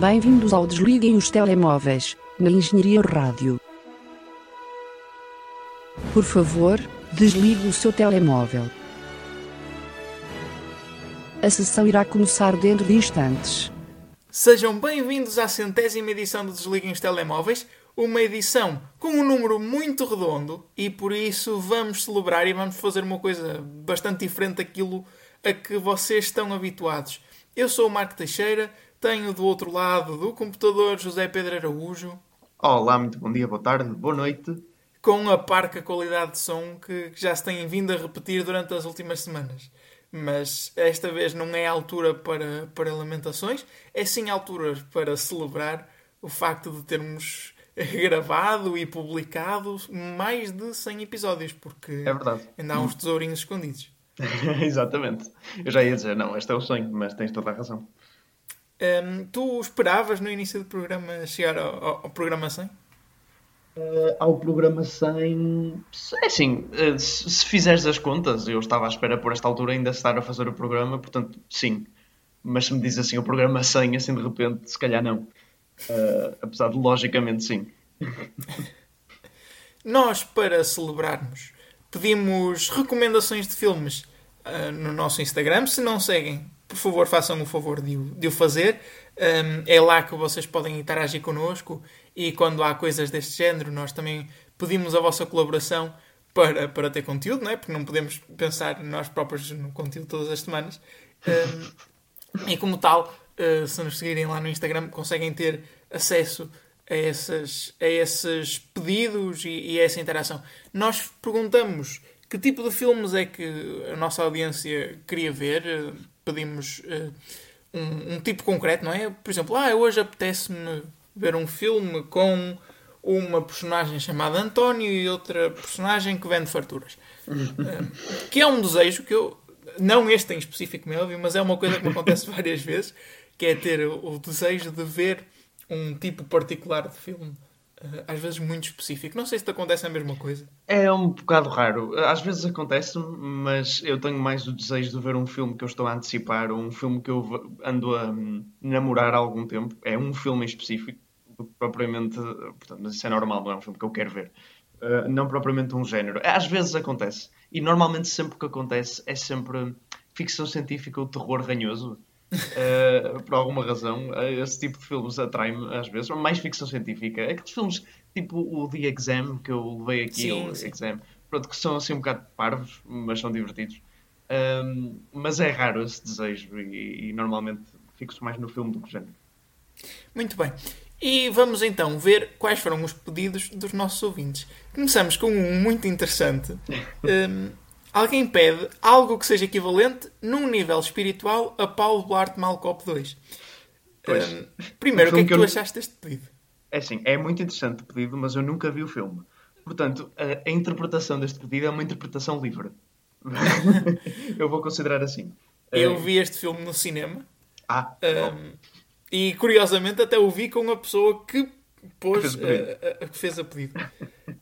Bem-vindos ao Desliguem os Telemóveis, na Engenharia Rádio. Por favor, desligue o seu telemóvel. A sessão irá começar dentro de instantes. Sejam bem-vindos à centésima edição do Desliguem os Telemóveis, uma edição com um número muito redondo e por isso vamos celebrar e vamos fazer uma coisa bastante diferente daquilo a que vocês estão habituados. Eu sou o Marco Teixeira, tenho do outro lado do computador José Pedro Araújo. Olá, muito bom dia, boa tarde, boa noite. Com a parca qualidade de som que já se tem vindo a repetir durante as últimas semanas. Mas esta vez não é altura para, para lamentações, é sim altura para celebrar o facto de termos gravado e publicado mais de 100 episódios, porque é verdade. ainda há uns tesourinhos escondidos. Exatamente. Eu já ia dizer, não, este é o sonho, mas tens toda a razão. Um, tu esperavas no início do programa chegar ao, ao, ao programa 100? Uh, ao programa 100. É assim, uh, se, se, fizeres as contas, eu estava à espera por esta altura ainda estar a fazer o programa, portanto, sim. Mas se me diz assim o programa 100, assim de repente, se calhar não. Uh, apesar de logicamente sim. Nós, para celebrarmos, pedimos recomendações de filmes no nosso Instagram. Se não seguem, por favor, façam o favor de de o fazer. Um, é lá que vocês podem interagir connosco e quando há coisas deste género, nós também pedimos a vossa colaboração para, para ter conteúdo, não é? Porque não podemos pensar nós próprios no conteúdo todas as semanas. Um, e como tal, uh, se nos seguirem lá no Instagram, conseguem ter acesso a, essas, a esses pedidos e, e a essa interação. Nós perguntamos que tipo de filmes é que a nossa audiência queria ver pedimos uh, um, um, tipo concreto, não é? Por exemplo, ah, hoje apetece-me ver um filme com uma personagem chamada António e outra personagem que vende farturas. Uh, que é um desejo que eu. Não este em específico, meu óbvio, mas é uma coisa que me acontece várias vezes, que é ter o, o desejo de ver um tipo particular de filme eh, às vezes muito específico. Não sei se te acontece a mesma coisa. É um bocado raro. Às vezes acontece, mas eu tenho mais o desejo de ver um filme que eu estou a antecipar, ou um filme que eu ando a hum, namorar há algum tempo. É um filme em específico, propriamente. Portanto, mas isso é normal, não é um filme que eu quero ver. Uh, não propriamente um género. Às vezes acontece. E normalmente sempre que acontece é sempre ficção científica ou terror ranhoso. Uh, por alguma razão, uh, esse tipo de filmes atrai-me às vezes, mais ficção científica. Aqueles filmes tipo o The Exam, que eu levei aqui, sim, o sim. Exam, pronto, que são assim um bocado parvos, mas são divertidos. Um, mas é raro esse desejo e, e normalmente fico mais no filme do que género. Muito bem. E vamos então ver quais foram os pedidos dos nossos ouvintes. Começamos com um muito interessante. Um, Alguém pede algo que seja equivalente, num nível espiritual, a Paulo Blart Malcop 2. Pois, um, primeiro, o que é que, tu eu... achaste deste pedido? É assim, é muito interessante o pedido, mas eu nunca vi o filme. Portanto, a, a interpretação deste pedido é uma interpretação livre. eu vou considerar assim. Eu uh... vi este filme no cinema. Ah, um, e curiosamente até o vi com a pessoa que pôs, que fez, a, a, que fez a pedido.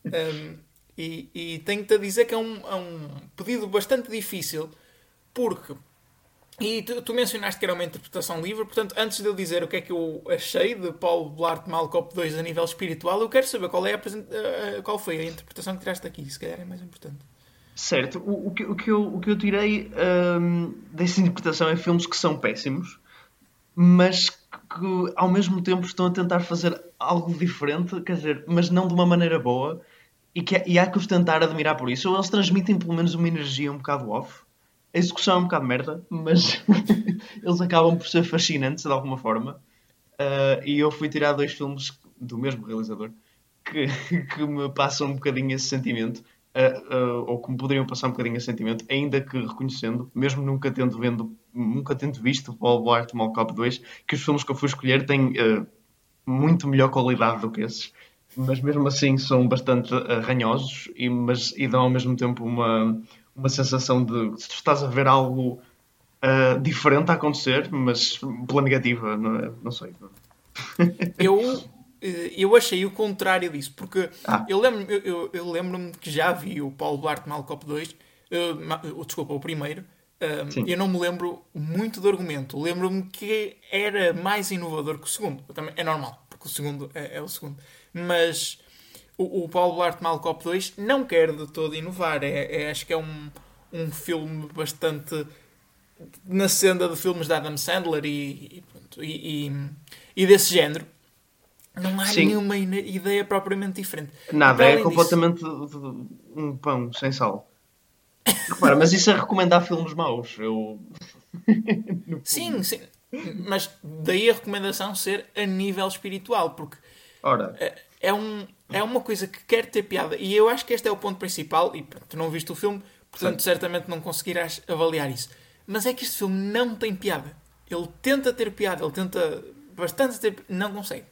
Um, e, e tenho-te a dizer que é um, é um pedido bastante difícil, porque. E tu, tu, mencionaste que era uma interpretação livre, portanto, antes de eu dizer o que é que eu achei de Paulo Blart Malcop 2 a nível espiritual, eu quero saber qual, é a, qual foi a interpretação que tiraste aqui, se calhar é mais importante. Certo, o, o, que, o, que, eu, o que eu tirei hum, dessa interpretação é filmes que são péssimos, mas que ao mesmo tempo estão a tentar fazer algo diferente, quer dizer, mas não de uma maneira boa e, que, é, e há que os tentar admirar por isso. Eles transmitem pelo menos uma energia um bocado off. A execução é um bocado merda, mas eles acabam por ser fascinantes de alguma forma. Uh, e eu fui tirar dois filmes do mesmo realizador que, que me passam um bocadinho esse sentimento. Uh, uh, ou que me poderiam passar um bocadinho esse sentimento, ainda que reconhecendo, mesmo nunca tendo, vendo, nunca tendo visto Paul Blart Mall Cop 2, que os filmes que eu fui escolher têm muito melhor qualidade do que esses mas mesmo assim são bastante arranhosos e, mas, e dão ao mesmo tempo uma, uma sensação de se tu estás a ver algo uh, diferente a acontecer, mas pela negativa, não, é? não sei. Eu, eh, eu achei o contrário disso, porque ah. eu lembro-me eu, eu lembro que já vi o Paulo Duarte Malcop 2, uh, desculpa, o primeiro, Sim. eu não me lembro muito do argumento. Lembro-me que era mais inovador que o segundo. Também é normal, porque o segundo é, é o segundo. Mas o, o Paulo Blart Malcop 2 não quer de todo inovar. É, é- acho que é um, um filme bastante na senda de filmes de Adam Sandler e, e, pronto, e, e- desse género. Não há Sim. nenhuma ideia propriamente diferente. Nada, é além disso- completamente um pão sem sal. Repara, mas isso é recomendar filmes maus. Eu. Sim, sim. Mas daí a recomendação ser a nível espiritual, porque Ora, é- um, é uma coisa que quer ter piada. E eu acho que este é o ponto principal. E pronto, tu não viste o filme, portanto, certamente não conseguirás avaliar isso. Mas é que este filme não tem piada. Ele tenta ter piada, ele tenta bastante ter. Não consegue.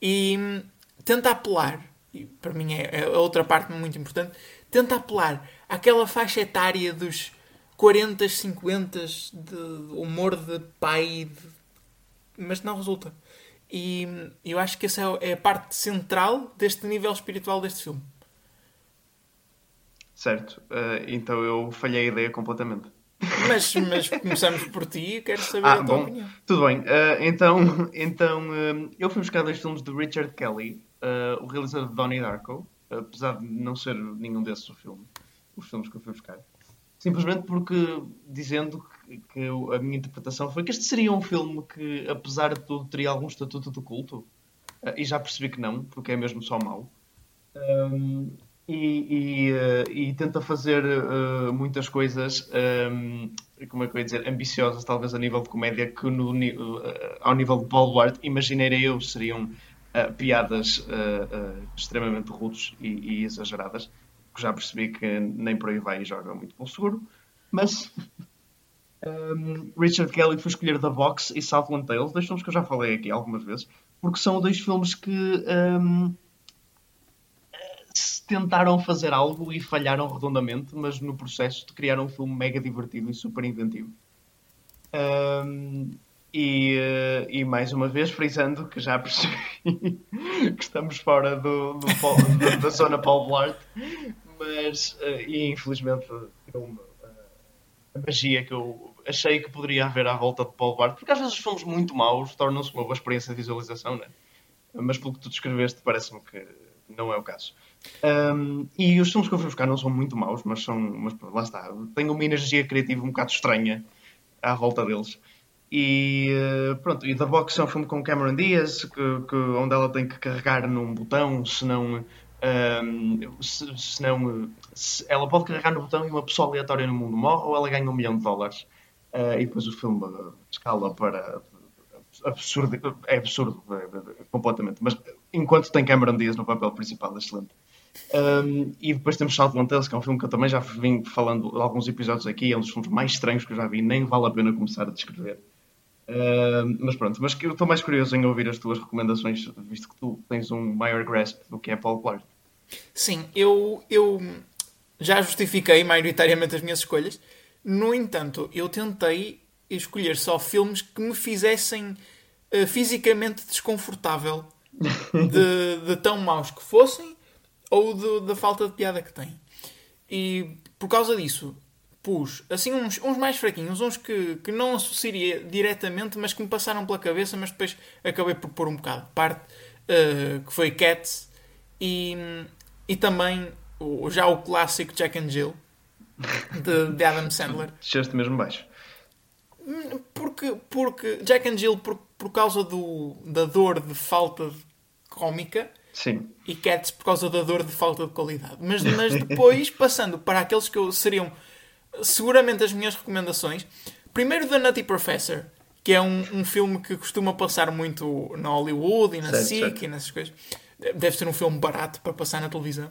E hum, tenta apelar, e para mim é, é outra parte muito importante, tenta apelar àquela faixa etária dos 40, 50 de humor de pai, de- mas não resulta. E eu acho que essa é a parte central deste nível espiritual deste filme. certo. eh, então eu falhei a ideia completamente. Mas, mas começamos por ti e quero saber Ah, a tua bom. opinião. Tudo bem. eh, então, então eh, eu fui buscar dois filmes de Richard Kelly, o realizador de Donnie Darko, apesar de não ser nenhum desses o filme, os filmes que eu fui buscar. Simplesmente porque, dizendo que, que a minha interpretação foi que este seria um filme que, apesar de tudo, teria algum estatuto de culto. Eh, e já percebi que não, porque é mesmo só mau. Um, e, e, eh, e tenta fazer eh, muitas coisas, um, como é que eu ia dizer, ambiciosas, talvez a nível de comédia, que no, ao nível de Paul Blart, imaginarei eu, seriam piadas extremamente rudes e, e exageradas, que já percebi que nem por aí vai e joga muito pelo seguro, mas um, Richard Kelly foi escolher The Box e Southland Tales, dois filmes que eu já falei aqui algumas vezes, porque são dois filmes que um, tentaram fazer algo e falharam redondamente, mas no processo de criar um filme mega divertido e super inventivo. Um, e, e mais uma vez, frisando que já percebi que estamos fora do, do da, da zona Paul Blart, mas, eh, e infelizmente, eu, eh, a magia que eu achei que poderia haver à volta de Paul Blart, porque às vezes os filmes muito maus tornam-se uma boa experiência de visualização, né? mas pelo que tu descreveste, parece-me que não é o caso. Um, e os filmes que eu fui buscar não são muito maus, mas são. Mas lá está. Tenho uma energia criativa um bocado estranha à volta deles. E eh, pronto, e The Box é um filme com Cameron Diaz, que, que- onde ela tem que carregar num botão, senão. Um, se, senão se, ela pode carregar no botão e uma pessoa aleatória no mundo morre, ou ela ganha um milhão de dólares. Eh, e depois o filme eh, escala para absurdo, é absurdo é, é, completamente. Mas enquanto tem Cameron Diaz no papel principal, é excelente. Um, e depois temos Southland Tales, que é um filme que eu também já vim falando alguns episódios aqui, é um dos filmes mais estranhos que eu já vi, nem vale a pena começar a descrever. Mas pronto, mas eu estou mais curioso em ouvir as tuas recomendações, visto que tu tens um maior grasp do que é Paul Blart. Sim, eu, eu já justifiquei maioritariamente as minhas escolhas. No entanto, eu tentei escolher só filmes que me fizessem eh, fisicamente desconfortável de, de tão maus que fossem ou de- da falta de piada que têm. E por causa disso, pus assim uns, uns mais fraquinhos, uns que, que não associaria diretamente, mas que me passaram pela cabeça, mas depois acabei por pôr um bocado de parte, eh, que foi Cats e, e também o, já o clássico Jack and Jill de, de Adam Sandler. Desceste mesmo baixo. Porque, porque Jack and Jill, por, por causa do, da dor de falta de cómica, Sim. e Cats por causa da dor de falta de qualidade. Mas, mas depois, passando para aqueles que seriam seguramente as minhas recomendações, primeiro The Nutty Professor, que é um, um filme que costuma passar muito na Hollywood e na Certo, SIC certo. e nessas coisas. Deve ser um filme barato para passar na televisão.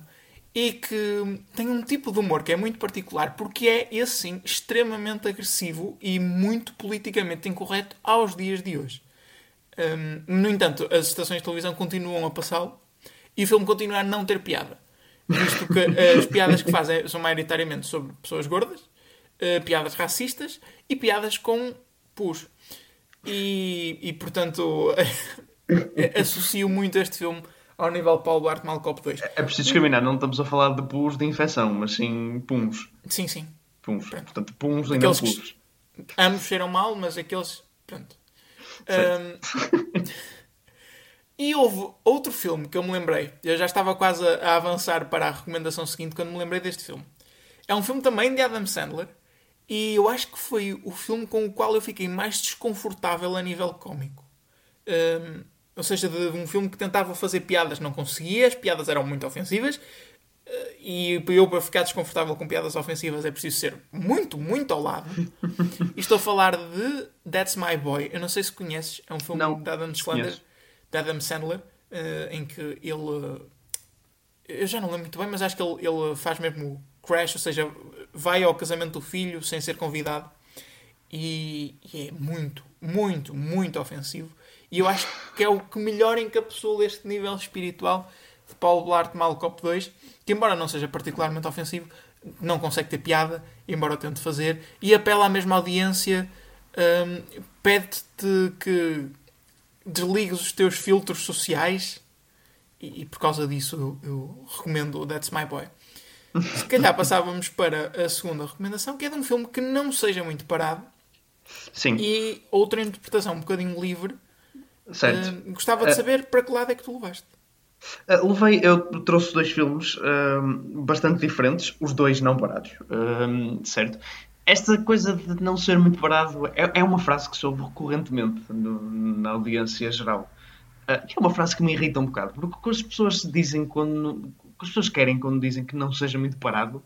E que tem um tipo de humor que é muito particular, porque é, esse sim, extremamente agressivo e muito politicamente incorreto aos dias de hoje. Hum, no entanto, as estações de televisão continuam a passá-lo e o filme continua a não ter piada. Visto que as piadas que fazem são maioritariamente sobre pessoas gordas, eh, piadas racistas e piadas com pus. E, e portanto, associo muito este filme ao nível Paulo Duarte Malcop 2. É preciso discriminar, não estamos a falar de pus de infecção, mas sim puns. Sim, sim. Puns. Portanto, puns e não puns. Ambos cheiram mal, mas aqueles. Pronto. Ahm, e houve outro filme que eu me lembrei. Eu já estava quase a avançar para a recomendação seguinte quando me lembrei deste filme. É um filme também de Adam Sandler. E eu acho que foi o filme com o qual eu fiquei mais desconfortável a nível cómico. Ahm, ou seja, de um filme que tentava fazer piadas, não conseguia, as piadas eram muito ofensivas. eh, E eu, para ficar desconfortável com piadas ofensivas, é preciso ser muito, muito ao lado. E estou a falar de That's My Boy. Eu não sei se conheces, é um filme Não, de Adam Sandler, de Adam Sandler eh, em que ele. eh, Eu já não lembro muito bem, mas acho que ele, ele faz mesmo o crash, ou seja, vai ao casamento do filho sem ser convidado. E, e é muito, muito, muito ofensivo. E eu acho que é o que melhor encapsula este nível espiritual de Paulo Blart Malcop 2, que embora não seja particularmente ofensivo, não consegue ter piada, embora tente fazer, e apela à mesma audiência, hum, pede-te que desligues os teus filtros sociais, e, e por causa disso eu, eu recomendo That's My Boy. Se calhar passávamos para a segunda recomendação, que é de um filme que não seja muito parado Sim, e outra interpretação um bocadinho livre. certo. Uh, gostava de Uh, saber para que lado é que tu levaste. Uh, levei, eu trouxe dois filmes um, bastante diferentes, os dois não parados, um, certo? Esta coisa de não ser muito parado é, é uma frase que soube recorrentemente no- na audiência geral. Uh, que é uma frase que me irrita um bocado, porque o que as pessoas dizem quando. Que as pessoas querem quando dizem que não seja muito parado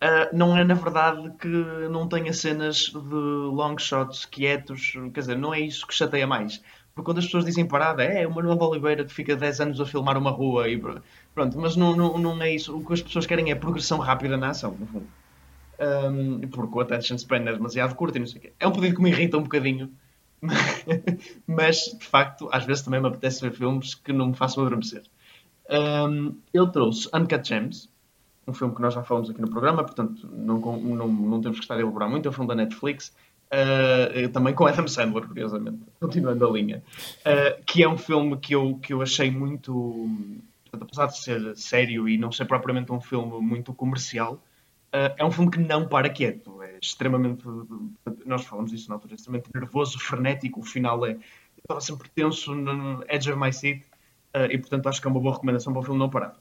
Uh, não é na verdade que não tenha cenas de long shots quietos, quer dizer, não é isso que chateia mais. Porque quando as pessoas dizem parada, é o Manuel de Oliveira que fica 10 anos a filmar uma rua e pr- pronto, mas não, não, não é isso. O que as pessoas querem é progressão rápida na ação, no fundo. Um, porque o attention span é demasiado curto e não sei o quê. É um pedido que me irrita um bocadinho, mas de facto, às vezes também me apetece ver filmes que não me façam adormecer. Um, ele trouxe Uncut Gems, um filme que nós já falamos aqui no programa, portanto não, não, não temos que estar a elaborar muito, é um filme da Netflix, uh, também com Adam Sandler, curiosamente, continuando a linha, uh, que é um filme que eu, que eu achei muito, portanto, apesar de ser sério e não ser propriamente um filme muito comercial, uh, é um filme que não para quieto, é extremamente, nós falamos disso na altura, é extremamente nervoso, frenético, o final é, estava sempre tenso no edge of my seat, uh, e portanto acho que é uma boa recomendação para o filme não parar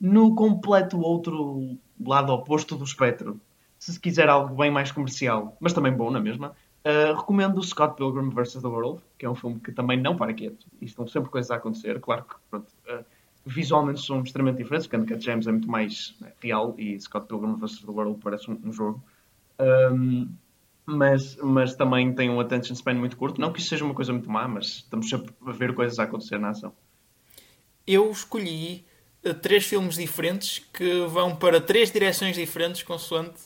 no completo outro lado oposto do espectro, se quiser algo bem mais comercial, mas também bom na mesma, uh, recomendo Scott Pilgrim vs. The World, que é um filme que também não para quieto. E estão sempre coisas a acontecer. Claro que pronto, uh, visualmente são extremamente diferentes, porque Uncut James é muito mais né, real e Scott Pilgrim vs. The World parece um, um jogo. Um, mas, mas também tem um attention span muito curto. Não que isso seja uma coisa muito má, mas estamos sempre a ver coisas a acontecer na ação. Eu escolhi eh, três filmes diferentes que vão para três direções diferentes, consoante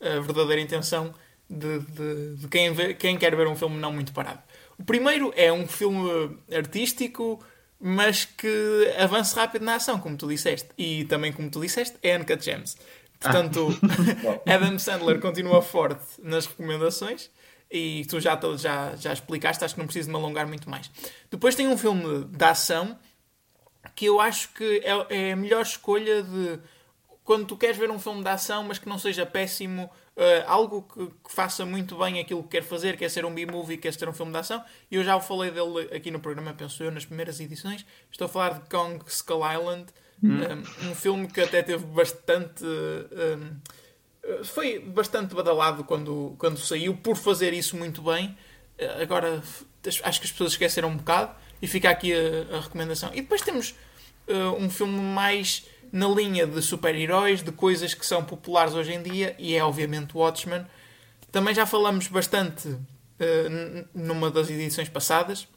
a verdadeira intenção de, de- de quem, vê- quem quer ver um filme não muito parado. O primeiro é um filme artístico, mas que avança rápido na ação, como tu disseste. E também, como tu disseste, é Uncut Gems. Portanto, Adam Sandler continua forte nas recomendações. E tu já, já, já explicaste, acho que não preciso me alongar muito mais. Depois tem um filme de ação que eu acho que é, é a melhor escolha de quando tu queres ver um filme de ação, mas que não seja péssimo, eh, algo que, que faça muito bem aquilo que quer fazer, quer ser um B-movie, quer ser um filme de ação. E eu já o falei dele aqui no programa, penso eu, nas primeiras edições. Estou a falar de Kong Skull Island, um, um filme que até teve bastante. um, eh, foi bastante badalado quando, quando saiu, por fazer isso muito bem. Eh, Agora, acho que as pessoas esqueceram um bocado e fica aqui a, a recomendação. E depois temos eh, um filme mais na linha de super-heróis, de coisas que são populares hoje em dia, e é obviamente Watchmen. Também já falamos bastante n- numa das edições passadas.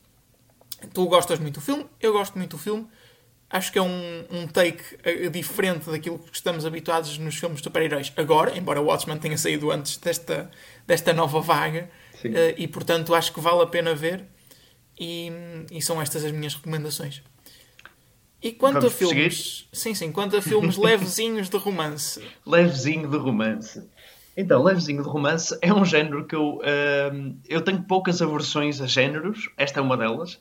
Tu gostas muito do filme, eu gosto muito do filme. Acho que é um, um take eh, diferente daquilo que estamos habituados nos filmes de super-heróis agora, embora o Watchmen tenha saído antes desta, desta nova vaga. Eh, e portanto acho que vale a pena ver. E, e são estas as minhas recomendações. E quanto Vamos a filmes. Sim, sim, quanto a filmes levezinhos de romance. Levezinho de romance. Então, levezinho de romance é um género que eu, ahm, eu tenho poucas aversões a géneros. Esta é uma delas.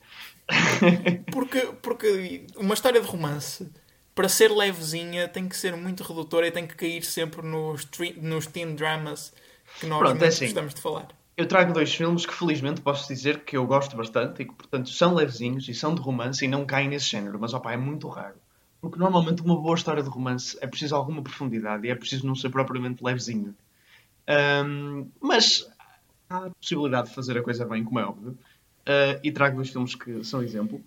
Porque, porque uma história de romance para ser levezinha, tem que ser muito redutora e tem que cair sempre nos, nos teen dramas que nós Pronto, é assim. gostamos de falar. Eu trago dois filmes que felizmente posso dizer que eu gosto bastante e que, portanto, são levezinhos e são de romance e não caem nesse género, mas opa, é muito raro. Porque normalmente uma boa história de romance é preciso alguma profundidade e é preciso não ser propriamente levezinho. Um, mas há a possibilidade de fazer a coisa bem, como é óbvio. Uh, e trago dois filmes que são exemplo.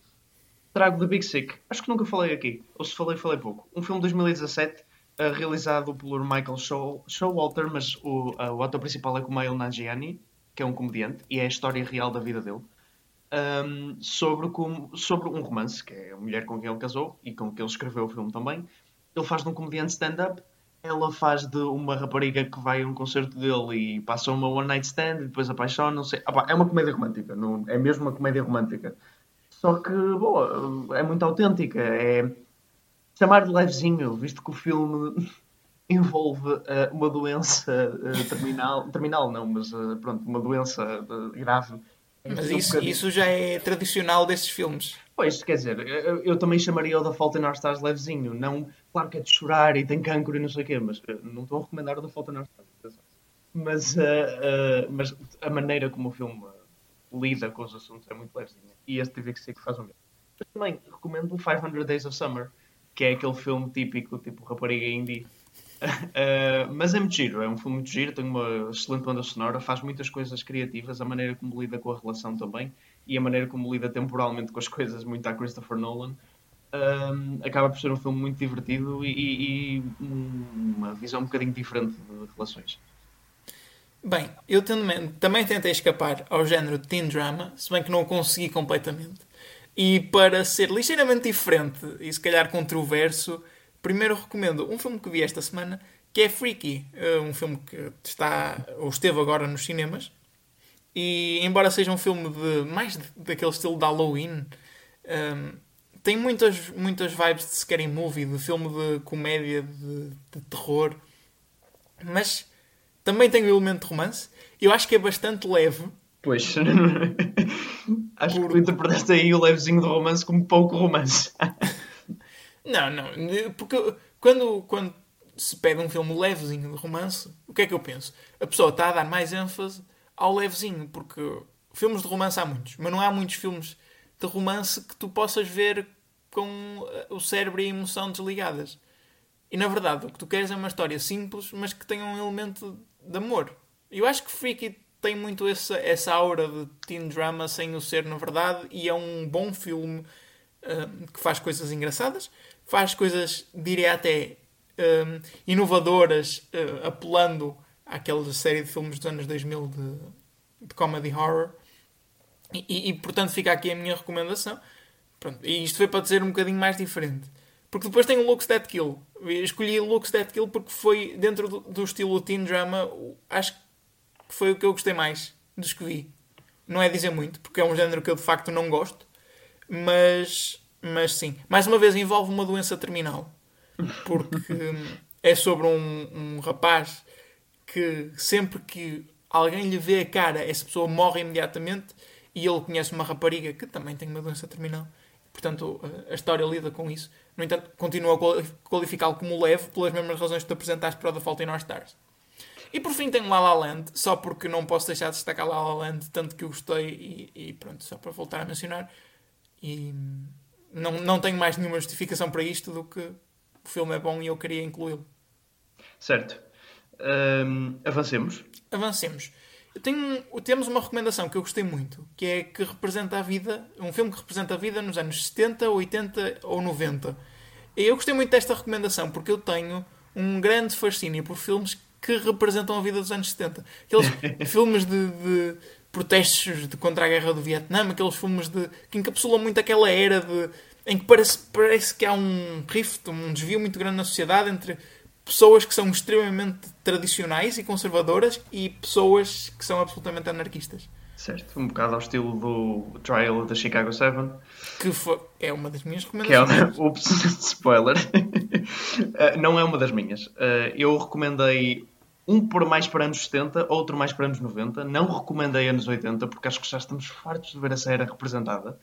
Trago The Big Sick. Acho que nunca falei aqui. Ou se falei, falei pouco. Um filme de 2017 uh, realizado por Michael Show, Showalter, mas o, uh, o ator principal é Kumail Nanjiani, que é um comediante, e é a história real da vida dele. Um, sobre, como, sobre um romance, que é a mulher com quem ele casou e com quem ele escreveu o filme também. Ele faz de um comediante stand-up ela faz de uma rapariga que vai a um concerto dele e passa uma one night stand e depois apaixona-se. Ah, é uma comédia romântica, não, é mesmo uma comédia romântica. Só que, boa, é muito autêntica. É chamar de levezinho, visto que o filme envolve uh, uma doença uh, terminal, terminal não, mas uh, pronto, uma doença grave. Mas isso, um isso já é tradicional destes filmes. Pois, quer dizer, eu, eu também chamaria o da Fault in Our Stars levezinho. Não, claro que é de chorar e tem cancro e não sei o quê, mas não estou a recomendar o da Fault in Our Stars. Mas, mas a maneira como o filme lida com os assuntos é muito levezinha. E este TVC que faz o mesmo. Mas também recomendo o 500 Days of Summer, que é aquele filme típico, tipo rapariga indie. Uh, mas é muito giro, é um filme muito giro, tem uma excelente banda sonora, faz muitas coisas criativas, a maneira como lida com a relação também e a maneira como lida temporalmente com as coisas, muito a Christopher Nolan. Acaba por ser um filme muito divertido e, e, e, uma visão um bocadinho diferente de relações. Bem, eu também, também tentei escapar ao género de teen drama, se bem que não o consegui completamente. E para ser ligeiramente diferente e se calhar controverso, primeiro recomendo um filme que vi esta semana, que é Freaky, eh, um filme que está ou esteve agora nos cinemas. E embora seja um filme de mais daquele estilo de Halloween, um, ehm, tem muitas, muitas vibes de scary movie, de filme de comédia, de, de terror. Mas também tem o um elemento de romance. Eu acho que é bastante leve. Pois. acho Por... que tu interpretaste aí o levezinho de romance como pouco romance. não, não. Porque quando, quando se pede um filme levezinho de romance, o que é que eu penso? A pessoa está a dar mais ênfase ao levezinho, porque filmes de romance há muitos, mas não há muitos filmes de romance que tu possas ver com o cérebro e a emoção desligadas. E na verdade, o que tu queres é uma história simples, mas que tenha um elemento de amor. Eu acho que Freaky tem muito essa, essa aura de teen drama sem o ser na verdade e é um bom filme uh, que faz coisas engraçadas, faz coisas, diria até, uh, inovadoras, uh, apelando àquela série de filmes dos anos 2000 de, de comedy horror. E, e, e, portanto fica aqui a minha recomendação. Pronto, e isto foi para dizer um bocadinho mais diferente. Porque depois tem o Looks That Kill. Eu escolhi o Looks That Kill porque foi, dentro do, do estilo teen drama, acho que foi o que eu gostei mais dos que vi. Não é dizer muito, porque é um género que eu de facto não gosto. Mas, mas sim. Mais uma vez, envolve uma doença terminal. Porque é sobre um, um rapaz que sempre que alguém lhe vê a cara, essa pessoa morre imediatamente. E ele conhece uma rapariga que também tem uma doença terminal. Portanto, a história lida com isso. No entanto, continuo a qualificá-lo como leve pelas mesmas razões que tu apresentaste para o The Fault in Our Stars. E por fim tenho La La Land, só porque não posso deixar de destacar La La Land, tanto que eu gostei e, e pronto, só para voltar a mencionar. E não, não tenho mais nenhuma justificação para isto do que o filme é bom e eu queria incluí-lo. Certo. Um, avancemos. Avancemos. Tenho, temos uma recomendação que eu gostei muito, que é que representa a vida, um filme que representa a vida nos anos 70, 80 ou 90. E eu gostei muito desta recomendação porque eu tenho um grande fascínio por filmes que representam a vida dos anos 70. Aqueles filmes de, de, protestos de contra a guerra do Vietnã, aqueles filmes de, que encapsulam muito aquela era de, em que parece, parece que há um rift, um desvio muito grande na sociedade entre pessoas que são extremamente tradicionais e conservadoras e pessoas que são absolutamente anarquistas. Certo, um bocado ao estilo do Trial da Chicago 7. Que foi, é uma das minhas recomendações. Que é uma, ups, spoiler. uh, não é uma das minhas. Uh, eu recomendei um por mais para anos 70, outro mais para anos 90. Não recomendei anos 80, porque acho que já estamos fartos de ver essa era representada.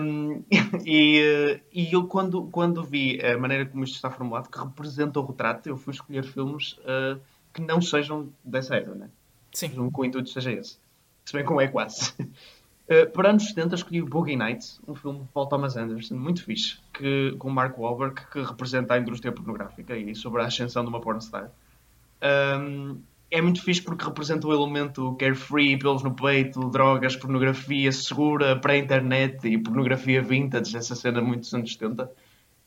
Um, e, e eu, quando, quando vi a maneira como isto está formulado, que representa o retrato, eu fui escolher filmes uh, que não sejam dessa era, né? Sim. Com o intuito seja esse. Se bem como é quase. Uh, para anos 70 escolhi o Boogie Nights, um filme de Paul Thomas Anderson, muito fixe, que, com Mark Wahlberg, que representa a indústria pornográfica e sobre a ascensão de uma pornstar. Um, é muito fixe porque representa o elemento carefree, pelos no peito, drogas, pornografia segura, pré-internet e pornografia vintage, essa cena muito dos anos 70.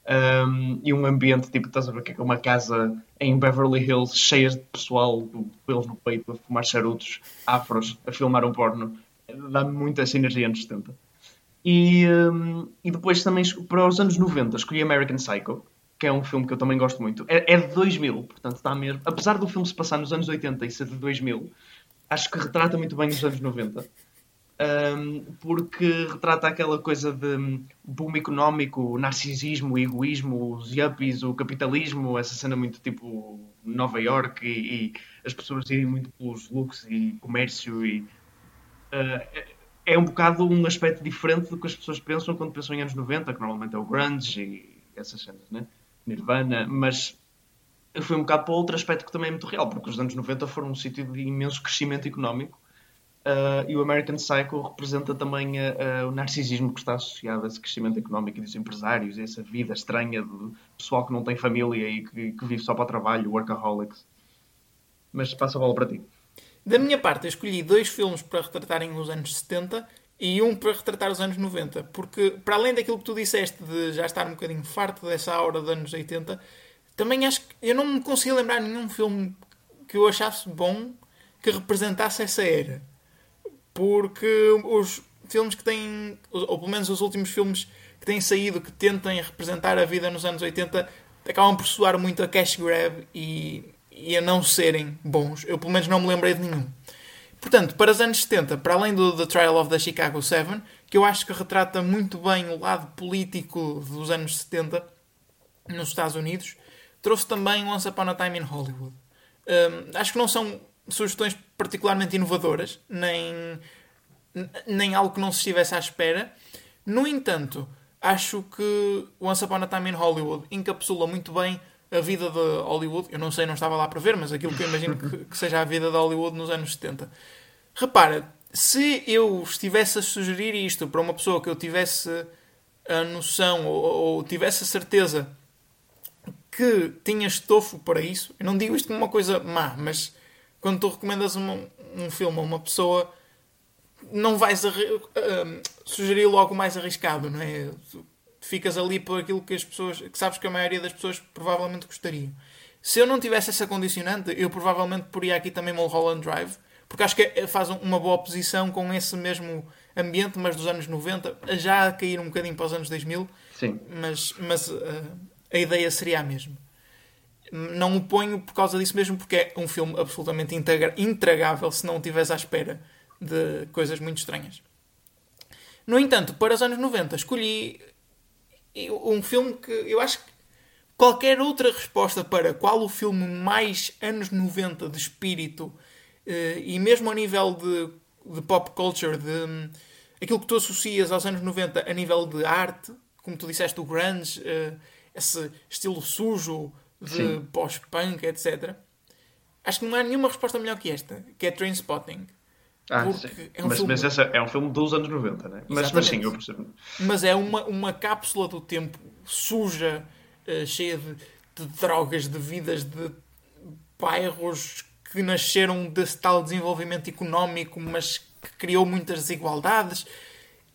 Um, e um ambiente, tipo, estás a ver que é uma casa em Beverly Hills cheia de pessoal, pelos no peito, a fumar charutos, afros, a filmar um porno. Dá-me muita sinergia anos 70. E, um, e depois também, para os anos 90, escolhi American Psycho, que é um filme que eu também gosto muito. É, é de 2000, portanto está mesmo. Apesar do filme se passar nos anos 80 e ser de 2000, acho que retrata muito bem os anos 90. Um, porque retrata aquela coisa de boom económico, narcisismo, egoísmo, os yuppies, o capitalismo, essa cena muito tipo Nova York e, e as pessoas irem muito pelos looks e comércio e uh, é um bocado um aspecto diferente do que as pessoas pensam quando pensam em anos 90, que normalmente é o grunge e essas cenas, né? Nirvana, mas foi um bocado para outro aspecto que também é muito real, porque os anos 90 foram um sítio de imenso crescimento económico uh, e o American Psycho representa também uh, o narcisismo que está associado a esse crescimento económico e dos empresários, a essa vida estranha do pessoal que não tem família e que, que vive só para o trabalho, workaholics. Mas passa a bola para ti. Da minha parte, eu escolhi dois filmes para retratarem os anos 70 e um para retratar os anos 90, porque para além daquilo que tu disseste de já estar um bocadinho farto dessa aura dos anos 80, também acho que eu não me consigo lembrar nenhum filme que eu achasse bom que representasse essa era. Porque os filmes que têm, ou pelo menos os últimos filmes que têm saído que tentem representar a vida nos anos 80 acabam por soar muito a cash grab e, e a não serem bons. Eu pelo menos não me lembrei de nenhum. Portanto, para os anos 70, para além do The Trial of the Chicago 7, que eu acho que retrata muito bem o lado político dos anos 70 nos Estados Unidos, trouxe também Once Upon a Time in Hollywood. Um, acho que não são sugestões particularmente inovadoras, nem, nem algo que não se estivesse à espera. No entanto, acho que Once Upon a Time in Hollywood encapsula muito bem a vida de Hollywood. Eu não sei, não estava lá para ver, mas aquilo que eu imagino que, que seja a vida de Hollywood nos anos 70. Repara, se eu estivesse a sugerir isto para uma pessoa que eu tivesse a noção ou, ou tivesse a certeza que tinha estofo para isso, eu não digo isto como uma coisa má, mas quando tu recomendas uma, um filme a uma pessoa, não vais uh, sugerir logo o mais arriscado, não é? Ficas ali por aquilo que as pessoas, que sabes que a maioria das pessoas provavelmente gostariam. Se eu não tivesse essa condicionante, eu provavelmente poria aqui também Mulholland Drive, porque acho que é, faz uma boa oposição com esse mesmo ambiente, mas dos anos 90, já a cair um bocadinho para os anos 2000, Sim. mas, mas uh, a ideia seria a mesma. Não o ponho por causa disso mesmo, porque é um filme absolutamente intragável se não estiveres à espera de coisas muito estranhas. No entanto, para os anos 90, escolhi um filme que eu acho que qualquer outra resposta para qual o filme mais anos 90 de espírito eh, e mesmo a nível de, de pop culture, de um, aquilo que tu associas aos anos 90 a nível de arte, como tu disseste, o grunge, uh, esse estilo sujo de pós-punk, etc. Acho que não há nenhuma resposta melhor que esta, que é Trainspotting. Ah, é um mas, filme... mas essa é um filme dos anos 90, né? Mas, mas sim, eu percebo. Mas é uma, uma cápsula do tempo suja, uh, cheia de, de, drogas, de vidas, de bairros que nasceram desse tal desenvolvimento económico, mas que criou muitas desigualdades.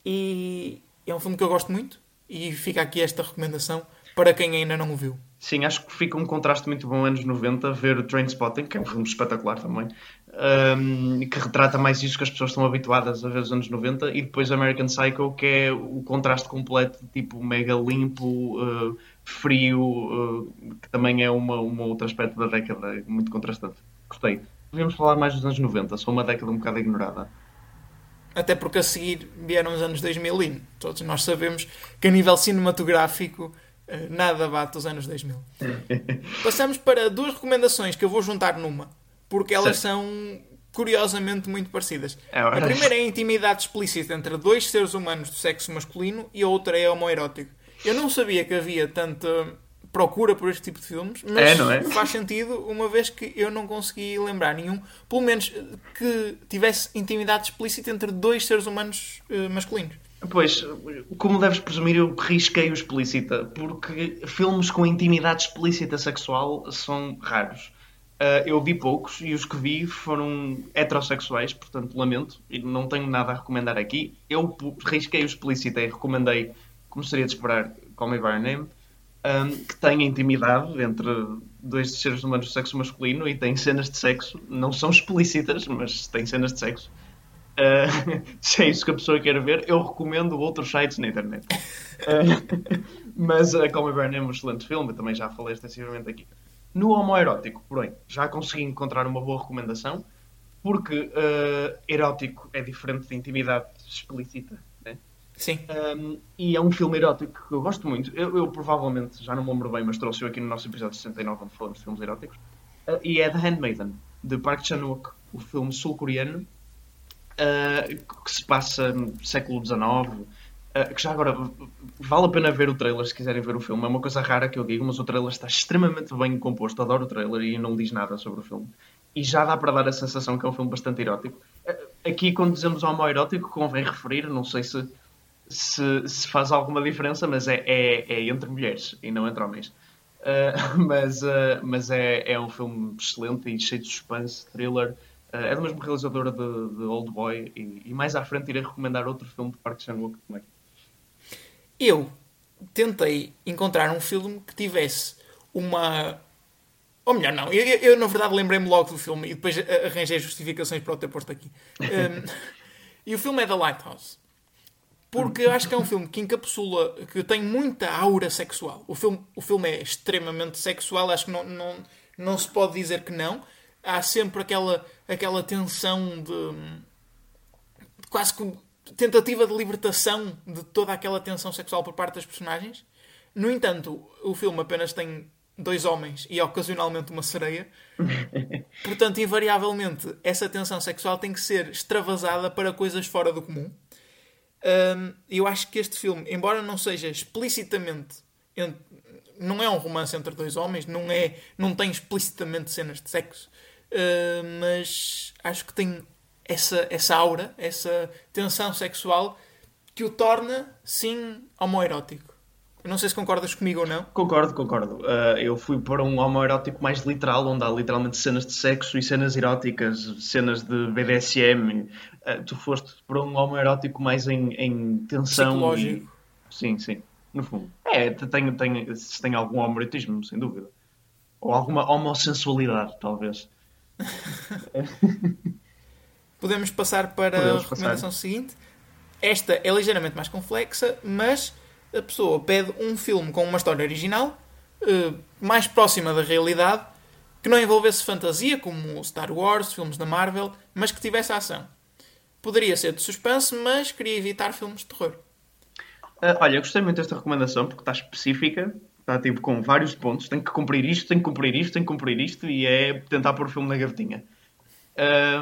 E é um filme que eu gosto muito. E fica aqui esta recomendação para quem ainda não o viu. Sim, acho que fica um contraste muito bom anos 90 ver o Trainspotting, que é um filme espetacular também, um, que retrata mais isso que as pessoas estão habituadas a ver nos anos 90, e depois American Psycho, que é o contraste completo, tipo mega limpo, uh, frio, uh, que também é uma, uma outro aspecto da década muito contrastante. Gostei. Devíamos falar mais dos anos 90, sou uma década um bocado ignorada. Até porque a seguir vieram os anos 2000 e todos nós sabemos que a nível cinematográfico uh, nada bate os anos 2000. Passamos para duas recomendações que eu vou juntar numa porque elas certo. são curiosamente muito parecidas. É, a primeira é a intimidade explícita entre dois seres humanos do sexo masculino e a outra é homoerótico. Eu não sabia que havia tanta procura por este tipo de filmes, mas É, não é? faz sentido uma vez que eu não consegui lembrar nenhum, pelo menos eh, que tivesse intimidade explícita entre dois seres humanos eh, masculinos. Pois, como deves presumir, eu risquei o explícita, porque filmes com intimidade explícita sexual são raros. Ah, eu vi poucos e os que vi foram heterossexuais, portanto, lamento, e não tenho nada a recomendar aqui. Eu risquei o explícita e recomendei, como seria de esperar, Call Me By Your Name, ah, que tem intimidade entre dois seres humanos do sexo masculino e tem cenas de sexo, não são explícitas, mas tem cenas de sexo. Uh, se é isso que a pessoa quer ver, eu recomendo outros sites na internet. Uh, mas uh, Call Me By Your Name é um excelente filme, também já falei extensivamente aqui. No homoerótico, porém, já consegui encontrar uma boa recomendação, porque uh, erótico é diferente de intimidade explícita, né? Sim. Um, e é um filme erótico que eu gosto muito. Eu, eu provavelmente, já não me lembro bem, mas trouxe-o aqui no nosso episódio 69, onde falamos de filmes eróticos. Uh, e é The Handmaiden, de Park Chan-wook, o filme sul-coreano, uh, que se passa no século XIX. Uh, que já agora vale a pena ver o trailer se quiserem ver o filme. É uma coisa rara que eu digo, mas o trailer está extremamente bem composto. Adoro o trailer e não diz nada sobre o filme. E já dá para dar a sensação que é um filme bastante erótico. Uh, Aqui, quando dizemos homoerótico, convém referir, não sei se se, se faz alguma diferença, mas é, é, é entre mulheres e não entre homens. Uh, mas uh, mas é, é um filme excelente e cheio de suspense, thriller. Uh, é do mesmo realizador de, de Old Boy e, e mais à frente irei recomendar outro filme de Park Chan-wook também. Eu tentei encontrar um filme que tivesse uma. Ou melhor, não. Eu, eu, na verdade, lembrei-me logo do filme e depois arranjei justificações para o ter posto aqui. Um, e o filme é The Lighthouse. Porque eu acho que é um filme que encapsula, que tem muita aura sexual. O filme, o filme é extremamente sexual, acho que não, não, não se pode dizer que não. Há sempre aquela, aquela tensão de, quase que tentativa de libertação de toda aquela tensão sexual por parte das personagens. No entanto, o filme apenas tem dois homens e ocasionalmente uma sereia. Portanto, invariavelmente, essa tensão sexual tem que ser extravasada para coisas fora do comum. Hum, eu acho que este filme, embora não seja explicitamente en- não é um romance entre dois homens, não é, não tem explicitamente cenas de sexo, hum, mas acho que tem essa, essa aura, essa tensão sexual que o torna, sim, homoerótico. Eu não sei se concordas comigo ou não. Concordo, concordo. Uh, eu fui para um homoerótico mais literal, onde há literalmente cenas de sexo e cenas eróticas, cenas de BDSM. Uh, tu foste para um homoerótico mais em, em tensão. Psicológico. E... Sim, sim. No fundo. É, tem, tem, tem algum homoerotismo, sem dúvida. Ou alguma homosensualidade, talvez. Podemos passar para Podemos a recomendação seguinte. Esta é ligeiramente mais complexa, mas a pessoa pede um filme com uma história original, eh, mais próxima da realidade, que não envolvesse fantasia, como Star Wars, filmes da Marvel, mas que tivesse ação. Poderia ser de suspense, mas queria evitar filmes de terror. Uh, olha, eu gostei muito desta recomendação porque está específica, está tipo com vários pontos. Tem que cumprir isto, tem que cumprir isto, tem que cumprir isto e é tentar pôr o filme na gavetinha.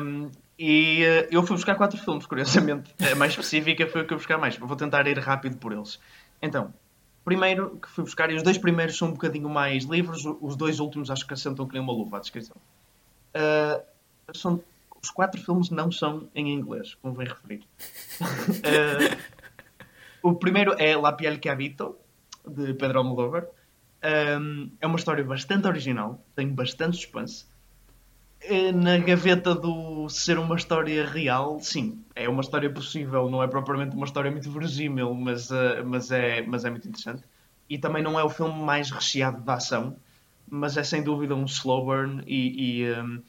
Um, e uh, eu fui buscar quatro filmes, curiosamente. A mais específica foi o que eu buscar mais. Vou tentar ir rápido por eles. Então, primeiro que fui buscar, e os dois primeiros são um bocadinho mais livres, os dois últimos acho que assentam que nem uma luva à descrição. Uh, são, os quatro filmes não são em inglês, convém referir. Uh, o primeiro é La Piel que Habito, de Pedro Almodóvar. Um, é uma história bastante original, tem bastante suspense. Eh, Na gaveta do ser uma história real, sim, é uma história possível, não é propriamente uma história muito verossímil, mas, eh, mas, é, mas é muito interessante. E também não é o filme mais recheado de ação, mas é sem dúvida um slow burn e, e, um,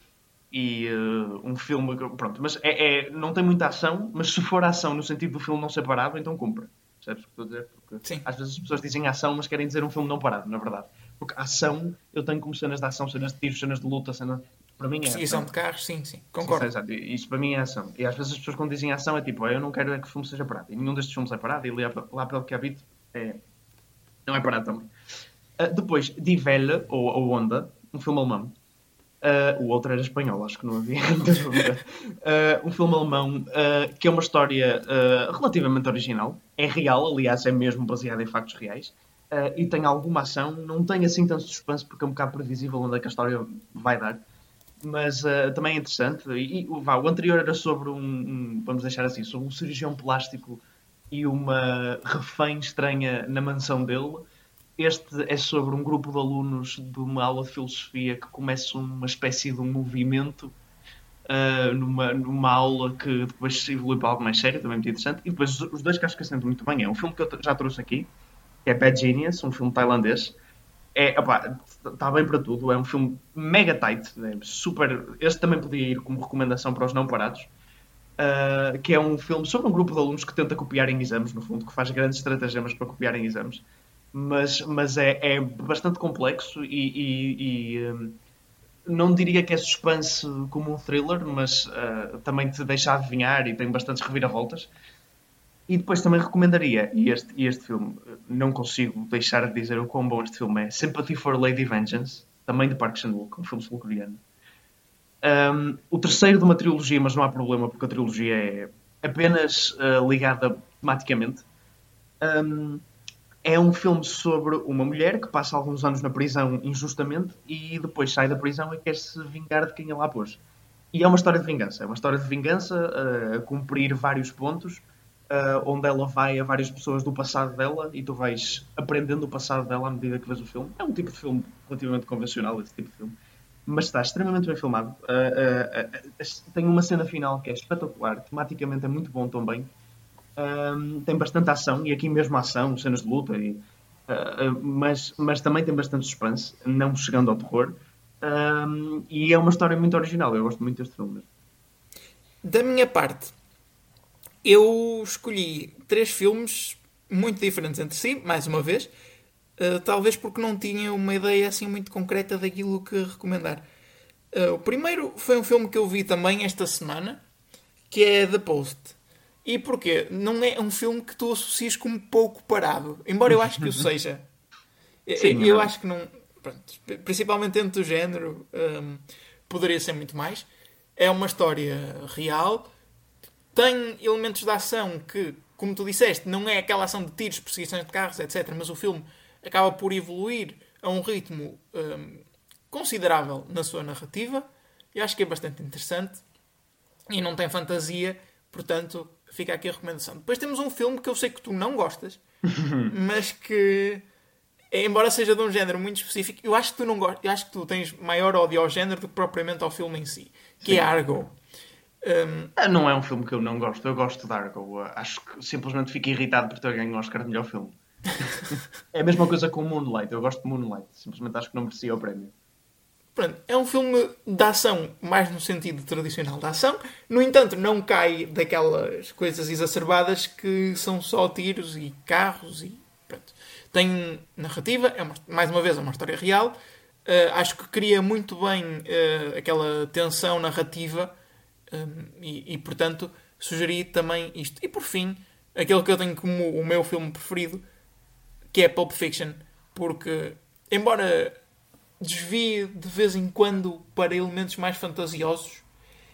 e uh, um filme. Pronto, mas é, é- não tem muita ação, mas se for ação no sentido do filme não ser parado, então cumpre. Percebes o que estou a dizer? Porque Sim. às vezes as pessoas dizem ação, mas querem dizer um filme não parado, na verdade. Porque ação, eu tenho como cenas de ação, cenas de tiros, cenas de luta, cenas. Para mim é. Perseguição ação. de carros, sim, sim. Sim, Concordo. exato. Isso para mim é ação. E às vezes as pessoas quando dizem ação é tipo, "Ah, eu não quero é que o filme seja parado. E nenhum destes filmes é parado. E lá, lá pelo que habito é... não é parado também. Ah, depois, Die Welle, ou, ou Onda, um filme alemão. Uh, o outro era espanhol, acho que não havia muita dúvida. Uh, um filme alemão uh, que é uma história relativamente original. É real, aliás, é mesmo baseado em factos reais. e tem alguma ação. Não tem assim tanto suspense porque é um bocado previsível onde é que a história vai dar. Mas também é interessante. E vá, o anterior era sobre um, um, vamos deixar assim, sobre um cirurgião plástico e uma refém estranha na mansão dele este é sobre um grupo de alunos de uma aula de filosofia que começa uma espécie de um movimento uh, numa, numa aula que depois se evolui para algo mais sério, também muito interessante. E depois os dois que acho que assentam muito bem. É um filme que eu já trouxe aqui, que é Bad Genius, um filme tailandês. É, está bem para tudo. É um filme mega tight, é super. Este também podia ir como recomendação para os não parados. Uh, que é um filme sobre um grupo de alunos que tenta copiar em exames, no fundo, que faz grandes estratagemas para copiar em exames mas, mas é, é bastante complexo e, e, e um, não diria que é suspense como um thriller, mas uh, também te deixa adivinhar e tem bastantes reviravoltas. E depois também recomendaria, este, este filme, não consigo deixar de dizer o quão bom este filme é, Sympathy for Lady Vengeance, também de Park Chan-wook, um filme sul-coreano. Um, o terceiro de uma trilogia, mas não há problema porque a trilogia é apenas uh, ligada tematicamente. Um, é um filme sobre uma mulher que passa alguns anos na prisão injustamente e depois sai da prisão e quer se vingar de quem a lá pôs. E é uma história de vingança. É uma história de vingança uh, a cumprir vários pontos, uh, onde ela vai a várias pessoas do passado dela e tu vais aprendendo o passado dela à medida que vês o filme. É um tipo de filme relativamente convencional, esse tipo de filme. Mas está extremamente bem filmado. Uh, tem uma cena final que é espetacular, tematicamente é muito bom também um, tem bastante ação, e aqui mesmo ação, cenas de luta, e, uh, uh, mas, mas também tem bastante suspense, não chegando ao terror. Um, e é uma história muito original, eu gosto muito deste filme. Da minha parte, eu escolhi três filmes muito diferentes entre si, mais uma vez, uh, talvez porque não tinha uma ideia assim muito concreta daquilo que recomendar. Uh, o primeiro foi um filme que eu vi também esta semana, que é The Post. E porquê? Não é um filme que tu associas como pouco parado. Embora eu acho que o seja. Sim, eu, acho que não. Pronto, principalmente dentro do género, um, poderia ser muito mais. É uma história real. Tem elementos de ação que, como tu disseste, não é aquela ação de tiros, perseguições de carros, etc. Mas o filme acaba por evoluir a um ritmo um, considerável na sua narrativa. Eu acho que é bastante interessante. E não tem fantasia, portanto, Fica aqui a recomendação. Depois temos um filme que eu sei que tu não gostas, mas que, embora seja de um género muito específico, eu acho que tu não gostas, eu acho que tu tens maior ódio ao género do que propriamente ao filme em si, que é Sim. é Argo. Um... Ah, não é um filme que eu não gosto, eu gosto de Argo. Acho que simplesmente fico irritado por ter ganho o Oscar de melhor filme. é a mesma coisa com Moonlight, eu gosto de Moonlight, simplesmente acho que não merecia o prémio. Pronto, é um filme de ação, mais no sentido tradicional da ação. No entanto, não cai daquelas coisas exacerbadas que são só tiros e carros e pronto. Tem narrativa, é uma, mais uma vez é uma história real. Uh, acho que cria muito bem uh, aquela tensão narrativa um, eh, e, e, portanto, sugeri também isto. E por fim, aquele que eu tenho como o meu filme preferido, que é Pulp Fiction, porque, embora desvia de vez em quando para elementos mais fantasiosos.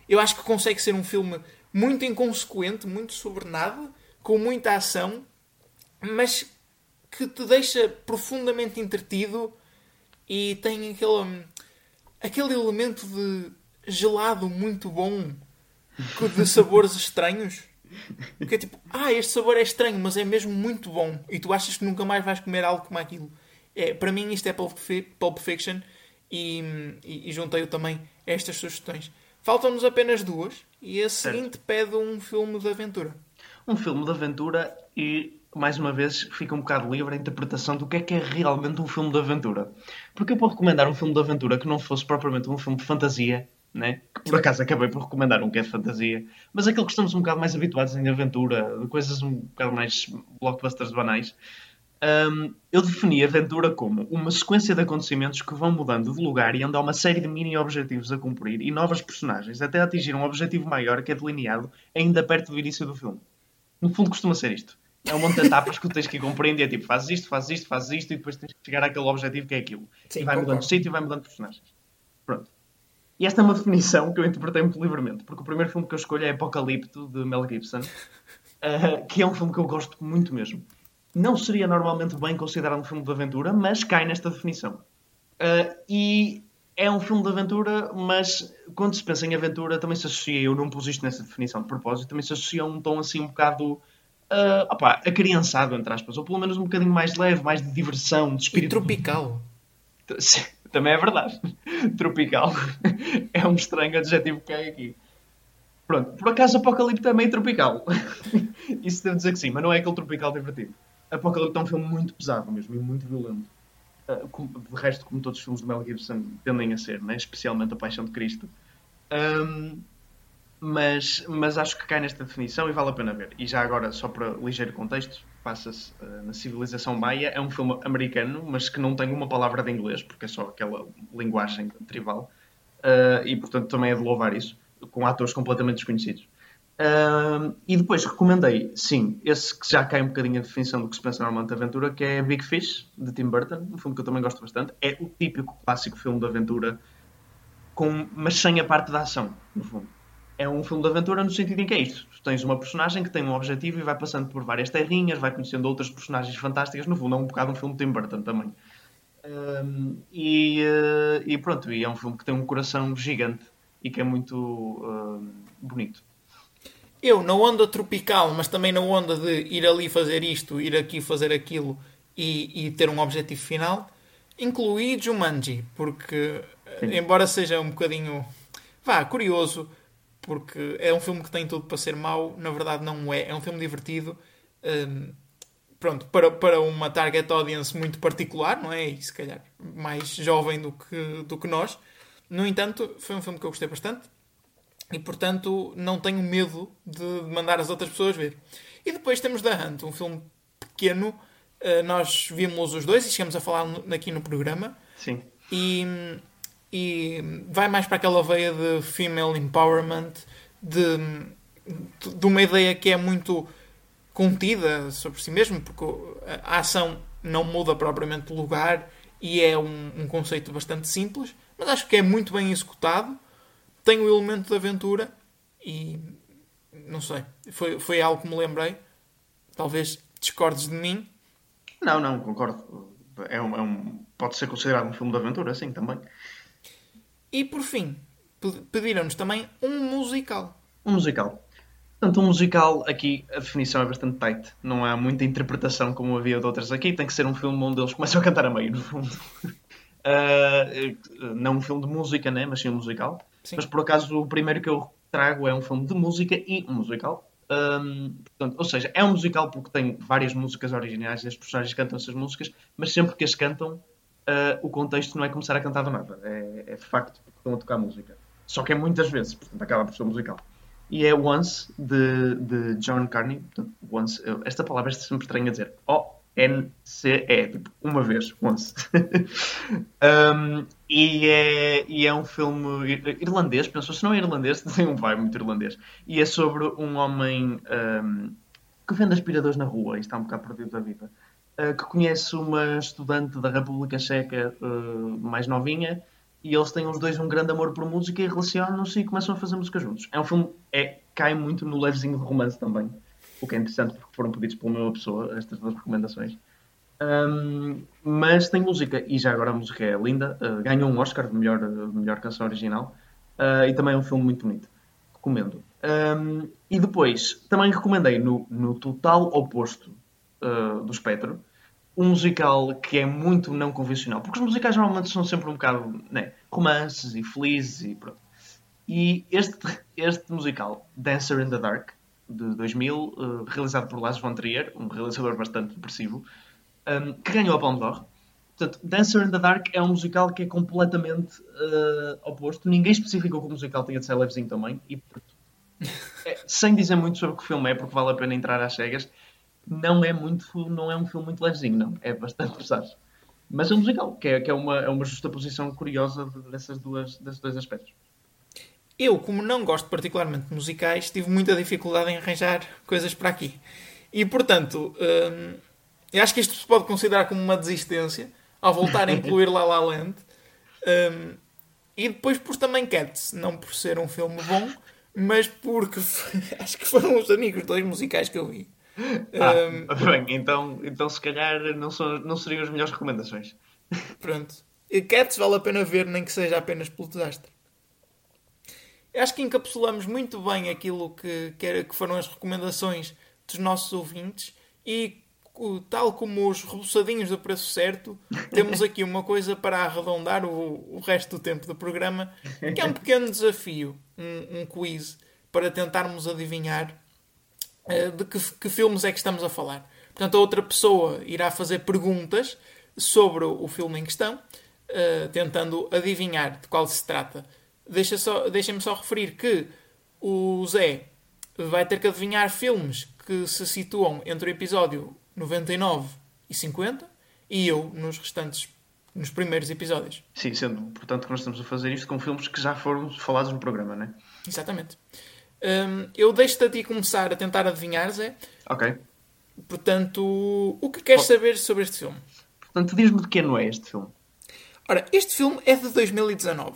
Eu acho que consegue ser um filme muito inconsequente, muito sobre nada, com muita ação, mas que te deixa profundamente entretido e tem aquele, aquele elemento de gelado muito bom, de sabores estranhos. Que é tipo, ah, este sabor é estranho, mas é mesmo muito bom. E tu achas que nunca mais vais comer algo como aquilo. É, para mim isto é Pulp Fiction e, e, e juntei-o também a estas sugestões. Faltam-nos apenas duas e a seguinte certo. pede um filme de aventura. Um filme de aventura e, mais uma vez, fica um bocado livre a interpretação do que é que é realmente um filme de aventura. Porque eu posso recomendar um filme de aventura que não fosse propriamente um filme de fantasia, né? que por acaso acabei por recomendar um que é de fantasia, mas aquele que estamos um bocado mais habituados em aventura, de coisas um bocado mais blockbusters banais. Um, eu defini a aventura como uma sequência de acontecimentos que vão mudando de lugar e onde há uma série de mini-objetivos a cumprir e novas personagens até atingir um objetivo maior que é delineado ainda perto do início do filme. No fundo, costuma ser isto. É um monte de etapas que tu tens que ir cumprindo e é tipo, fazes isto, fazes isto, fazes isto e depois tens que chegar àquele objetivo que é aquilo. Sim, e vai concordo. mudando de sítio e vai mudando de personagens. Pronto. E esta é uma definição que eu interpretei muito livremente, porque o primeiro filme que eu escolho é Apocalipto, de Mel Gibson, uh, que é um filme que eu gosto muito mesmo. Não seria normalmente bem considerado um filme de aventura, mas cai nesta definição. Uh, e é um filme de aventura, mas quando se pensa em aventura também se associa, eu não pus isto nessa definição de propósito, também se associa a um tom assim um bocado uh, opa, acriançado, entre aspas, ou pelo menos um bocadinho mais leve, mais de diversão, de espírito. E tropical. Também é verdade. Tropical. É um estranho adjetivo que cai aqui. Pronto, por acaso Apocalipse é meio tropical. Isso devo dizer que sim, mas não é aquele tropical divertido. Apocalipse é um filme muito pesado mesmo e muito violento. Uh, de resto, como todos os filmes de Mel Gibson tendem a ser, né? especialmente A Paixão de Cristo. Um, mas, mas acho que cai nesta definição e vale a pena ver. E já agora, só para ligeiro contexto, passa-se uh, na civilização maia. É um filme americano, mas que não tem uma palavra de inglês, porque é só aquela linguagem tribal. Uh, e, portanto, também é de louvar isso, com atores completamente desconhecidos. Uh, e depois recomendei, sim, esse que já cai um bocadinho a definição do que se pensa normalmente de aventura, que é Big Fish, de Tim Burton, um filme que eu também gosto bastante. É o típico clássico filme de aventura, com, mas sem a parte da ação, no fundo é um filme de aventura no sentido em que é isto. Tu tens uma personagem que tem um objetivo e vai passando por várias terrinhas, vai conhecendo outras personagens fantásticas. No fundo, é um bocado um filme de Tim Burton também. Um, e, uh, e, pronto, e é um filme que tem um coração gigante e que é muito bonito. Eu, na onda tropical, mas também na onda de ir ali fazer isto, ir aqui fazer aquilo e, e ter um objetivo final, incluí Jumanji, porque, Sim. embora seja um bocadinho vá, curioso, porque é um filme que tem tudo para ser mau, na verdade não é. É um filme divertido, um, pronto, para, para uma target audience muito particular, não é? E se calhar mais jovem do que, do que nós. No entanto, foi um filme que eu gostei bastante e, portanto, não tenho medo de mandar as outras pessoas ver. E depois temos The Hunt, um filme pequeno. Uh, nós vimos os dois e chegamos a falar aqui no programa. Sim. E e vai mais para aquela veia de female empowerment, de, de uma ideia que é muito contida sobre si mesmo, porque a ação não muda propriamente de lugar e é um, um, conceito bastante simples, mas acho que é muito bem executado, tem o elemento de aventura e não sei, foi, foi algo que me lembrei. Talvez discordes de mim. Não, não, concordo. É um, é um, pode ser considerado um filme de aventura, sim, também. E por fim, pediram-nos também um musical. Um musical. Portanto, um musical, aqui a definição é bastante tight. Não há muita interpretação como havia de outras aqui. Tem que ser um filme onde eles começam a cantar a meio, no fundo. uh, não um filme de música, né? mas sim um musical. Sim. Mas por acaso o primeiro que eu trago é um filme de música e um musical. Um, portanto, ou seja, é um musical porque tem várias músicas originais e as personagens cantam essas músicas, mas sempre que as cantam uh, o contexto não é começar a cantar do nada. É, é facto porque estão a tocar música. Só que é muitas vezes, portanto acaba por ser musical. E é Once, de, de John Carney. Portanto, once, esta palavra é sempre estranha a dizer. O-N-C-E. Tipo, uma vez. Once. um, e, é, e é um filme irlandês. Pensou, se não é irlandês, tem um vibe muito irlandês. E é sobre um homem um, que vende aspiradores na rua e está um bocado perdido da vida. Eh, que conhece uma estudante da República Checa uh, mais novinha e eles têm os dois um grande amor por música e relacionam-se e começam a fazer música juntos. É um filme é cai muito no levezinho de romance também, o que é interessante porque foram pedidos por uma pessoa estas duas recomendações. Um, mas tem música e já agora a música é linda, uh, ganhou um Oscar de melhor, melhor canção original uh, e também é um filme muito bonito. Recomendo. Um, e depois também recomendei no, no total oposto uh, do espectro um musical que é muito não convencional, porque os musicais normalmente são sempre um bocado né, romances e felizes e pronto. E este, este musical, Dancer in the Dark, de 2000, uh, eh, realizado por Lars von Trier, um realizador bastante depressivo, um, que ganhou a Palme d'Or. Portanto, Dancer in the Dark é um musical que é completamente uh, oposto. Ninguém especificou que o musical tinha de ser levezinho também. E, é, sem dizer muito sobre o que o filme é, porque vale a pena entrar às cegas, não é muito, não é um filme muito levezinho, não. É bastante pesado. Mas é um musical, que é, que é, uma, é uma justaposição curiosa dessas duas, desses dois aspectos. Eu, como não gosto particularmente de musicais, tive muita dificuldade em arranjar coisas para aqui. E, portanto, hum, eu acho que isto se pode considerar como uma desistência ao voltar a incluir La La Land. Hum, E depois por também Cats, não por ser um filme bom, mas porque acho que foram os amigos dois musicais que eu vi. Ah, bem, então, então se calhar não, são, não seriam as melhores recomendações. Pronto. E Cats vale a pena ver, nem que seja apenas pelo desastre. Acho que encapsulamos muito bem aquilo que, que, era, que foram as recomendações dos nossos ouvintes e tal como os reboçadinhos do preço certo, temos aqui uma coisa para arredondar o, o resto do tempo do programa, que é um pequeno desafio, um, um quiz, para tentarmos adivinhar de que, que filmes é que estamos a falar. Portanto, a outra pessoa irá fazer perguntas sobre o, o filme em questão, eh, tentando adivinhar de qual se trata. Deixa só, deixem-me só referir que o Zé vai ter que adivinhar filmes que se situam entre o episódio 99 e 50 e eu nos restantes, nos primeiros episódios. Sim, sendo portanto que nós estamos a fazer isto com filmes que já foram falados no programa, não é? Exatamente. Hum, eu deixo-te a ti começar a tentar adivinhar, Zé. Ok. Portanto, o que queres saber sobre este filme? Portanto, diz-me de que ano é este filme. Ora, este filme é de 2019.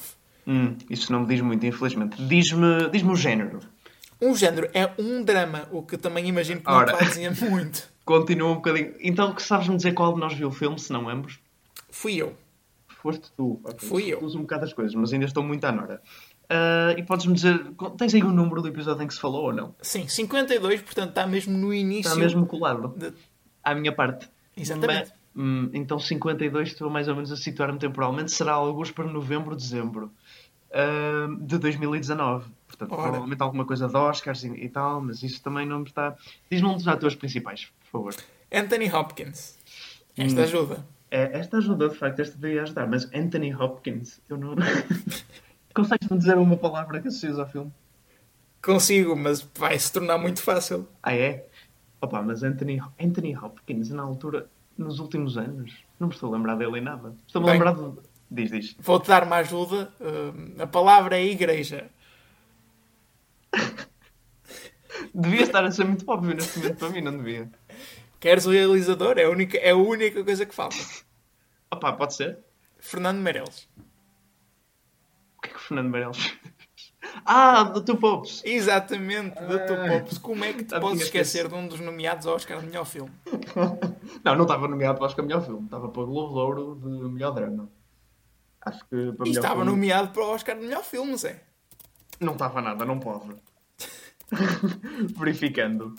Hum, isso não me diz muito, infelizmente. Diz-me diz o género. Um género é um drama, o que também imagino que não Ora. vai dizer muito. Continua um bocadinho. Então, que sabes-me dizer qual de nós viu o filme, se não ambos? Fui eu. Foste tu. Ok. Fui eu. Uso um bocado as coisas, mas ainda estou muito à nora. Ah, e podes-me dizer, tens aí o número do episódio em que se falou ou não? Sim, 52, portanto está mesmo no início. Está mesmo colado. de- À minha parte. Exatamente. Mas, hum, então 52 estou mais ou menos a situar-me temporalmente. Será alguns para novembro, dezembro ah, de 2019. Portanto, Ora. provavelmente alguma coisa de Oscars e, e tal, mas isso também não me está... Diz-me um dos atores principais, por favor. Anthony Hopkins. Esta Hum. ajuda. É, esta ajudou, de facto, esta deveria ajudar, mas Anthony Hopkins, eu não... Consegues-me dizer uma palavra que associas ao filme? Consigo, mas vai se tornar muito fácil. Ah, é? Opa, mas Anthony, Anthony Hopkins, na altura, nos últimos anos, não me estou a lembrar dele em nada. Estou-me a lembrar de... Diz, diz. Vou-te dar uma ajuda. Hum, a palavra é igreja. Devia estar a ser muito óbvio neste momento para mim, não devia. Queres o realizador? É a única, é a única coisa que falta. Opa, pode ser? Fernando Meirelles. O que é que o Fernando Meirelles? Ah, do Two Popes! Exatamente, da Ah. Tu Popes. Como é que te podes esquecer de um dos nomeados ao Oscar de melhor filme? Não, não estava nomeado para o Oscar melhor filme. Estava para o Globo de Ouro de melhor drama. Acho que para E estava filme- nomeado para o Oscar de melhor filme, Zé. Não estava nada, não pode. Verificando.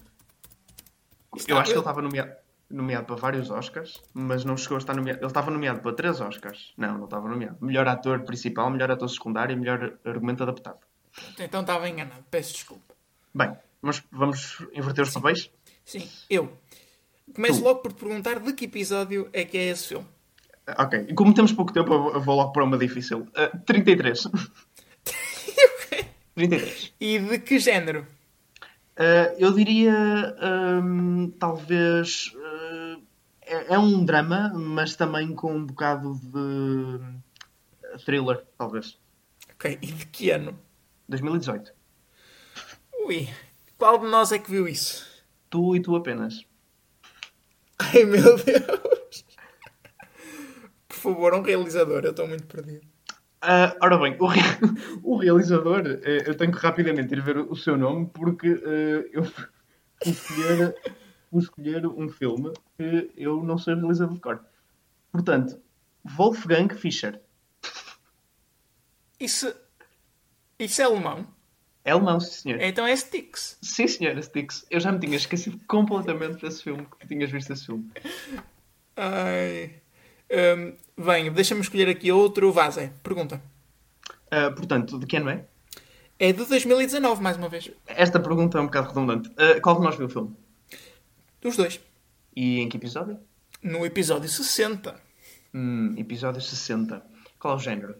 Eu acho que ele estava nomeado, nomeado para vários Oscars, mas não chegou a estar nomeado. Ele estava nomeado para três Oscars. Não, não estava nomeado. Melhor ator principal, melhor ator secundário e melhor argumento adaptado. Então estava enganado, peço desculpa. Bem, mas vamos inverter os papéis? Sim, eu. Começo Tu. logo por te perguntar de que episódio é que é esse filme. Ah, Ok, e como temos pouco tempo, eu vou- logo para uma difícil. Ah, 33. 33. E de que género? Uh, eu diria, hum, talvez, uh, é, é um drama, mas também com um bocado de uh, thriller, talvez. Ok, e de que ano? 2018. Ui, qual de nós é que viu isso? Tu e tu apenas. Ai meu Deus! Por favor, um realizador, eu estou muito perdido. Ah, ora bem, o, re- o realizador, eh, eu tenho que rapidamente ir ver o seu nome porque eh, eu fui escolher, fui escolher um filme que eu não sei realizador de cor. Portanto, Wolfgang Fischer. Isso, isso é alemão? É alemão, sim senhor. Então é Sticks. Sim, senhora Sticks. Eu já me tinha esquecido completamente desse filme, que tinhas visto esse filme. Ai. Bem, deixa-me escolher aqui outro. Vaza, pergunta. Ah, portanto, de que ano é? É de 2019, mais uma vez. Esta pergunta é um bocado redundante. Ah, qual de nós viu o filme? Dos dois. E em que episódio? No episódio 60. Hum, episódio 60. Qual é o género?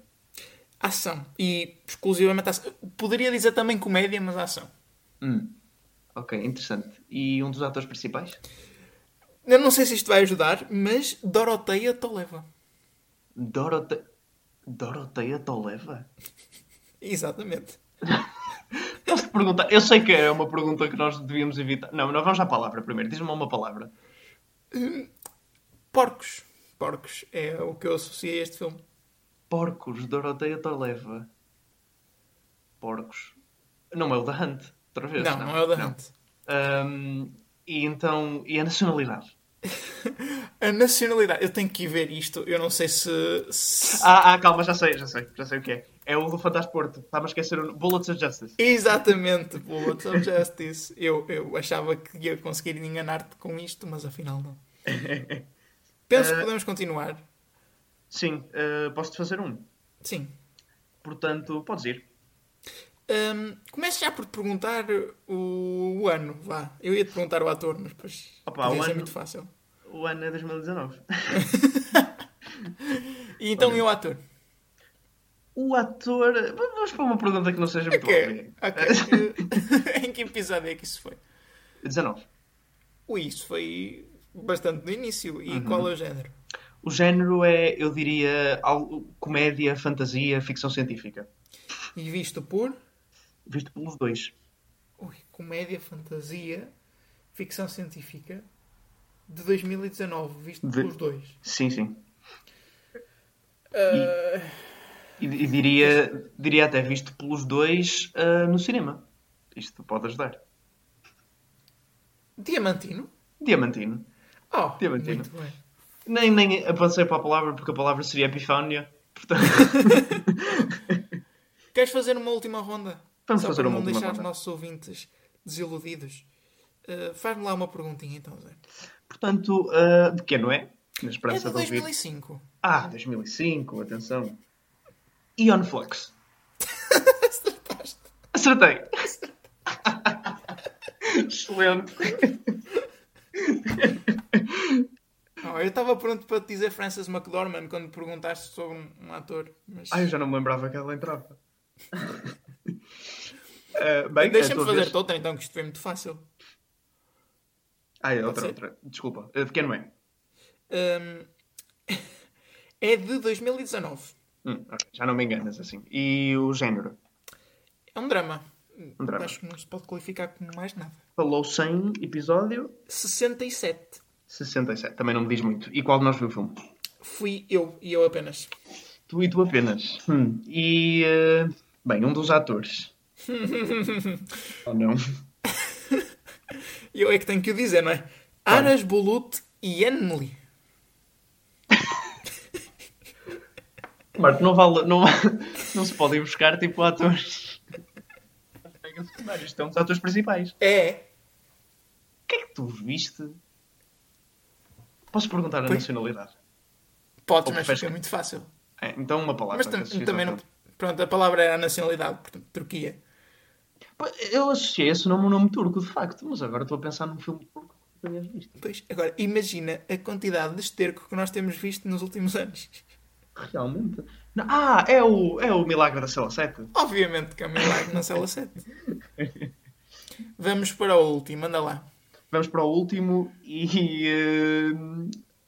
Ação. E exclusivamente ação. Poderia dizer também comédia, mas ação. Hum. Ok, interessante. E um dos atores principais? Eu não sei se isto vai ajudar, mas Doroteia Toleva. Dorote... Doroteia Toleva? Exatamente. Posso-te perguntar? Eu sei que é uma pergunta que nós devíamos evitar. Não, nós vamos à palavra primeiro. Diz-me uma palavra. Porcos. Porcos é o que eu associei a este filme. Porcos, Doroteia Toleva. Porcos. Não é o da Hunt, outra vez. Não, não, é o da Hunt. Ahm, e então. E a nacionalidade? A nacionalidade. Eu tenho que ir ver isto. Eu não sei se. se- Ah, ah, calma, já sei, já sei, já sei o que é. É o do Fantástico Porto. Estava a esquecer o Bullets of Justice. Exatamente, Bullets of Justice. Eu, eu achava que ia conseguir enganar-te com isto, mas afinal não. Penso que Eh, podemos continuar. Sim, ah, posso-te fazer um. Sim. Portanto, podes ir. Hum, comece já por te perguntar o, o ano, vá. Eu ia te perguntar o ator, mas depois Opa, o ano- muito fácil. O ano é 2019. E então Olha. eu ator. O ator. Vamos para uma pergunta que não seja muito Ok, óbvia. ok. em que episódio é que isso foi? 19. Ui, isso foi bastante no início. E Uhum. qual é o género? O género é, eu diria, algo- comédia, fantasia, ficção científica. E visto por Visto pelos dois. ui, comédia, fantasia, ficção científica de 2019, visto De- pelos dois. Sim, sim. Ah, E, e diria, diria até visto pelos dois ah, no cinema. Isto pode ajudar. Diamantino? Diamantino. Oh, Diamantino. muito bem. Nem, nem avancei para a palavra porque a palavra seria Epifânia. Portanto, Queres fazer uma última ronda? Vamos Só fazer para uma não deixar os nossos ouvintes desiludidos. Ah, Faz-me lá uma perguntinha então, Zé. portanto ah, de que ano é? Na É esperança de de ouvir. 2005. Ah, 2005, atenção. Ion Flux. Acertei. Excelente. Oh, eu estava pronto para te dizer Frances McDormand quando perguntaste sobre um, um ator. Mas... Ah, eu já não me lembrava que ela entrava. Bem, Deixa-me é tua fazer vez. outra então, que isto foi muito fácil. Ah, é outra, ser? outra. Desculpa. De que ano é? De 2019. Hum, Já não me enganas assim. E o género? É um drama. Um drama. Acho que não se pode qualificar como mais nada. Falou 100 episódio 67. 67. Também não me diz muito. E qual de nós viu o filme? Fui eu e eu apenas. Tu e tu apenas. Hum. E, ah, bem, um dos atores. Ou não? Eu é que tenho que o dizer, não é? Aras Bulut e Enli. Marco, não vale. Não, não se pode ir buscar tipo atores. Isto é um dos atores principais. É. O que é que tu viste? Posso perguntar a Pois. nacionalidade? Podes, mas fica que- muito fácil. É, então uma palavra. Mas tam- também não. Pronto, a palavra era a nacionalidade, portanto, Turquia. Eu associei esse nome a um nome turco, de facto, mas agora estou a pensar num filme turco que tenhas visto. Pois, agora, imagina a quantidade de esterco que nós temos visto nos últimos anos. Realmente. Não, ah, é o, é o Milagre da Cela 7. Obviamente que é um milagre na cela 7. Vamos para o último, anda lá. Vamos para o último e. eh,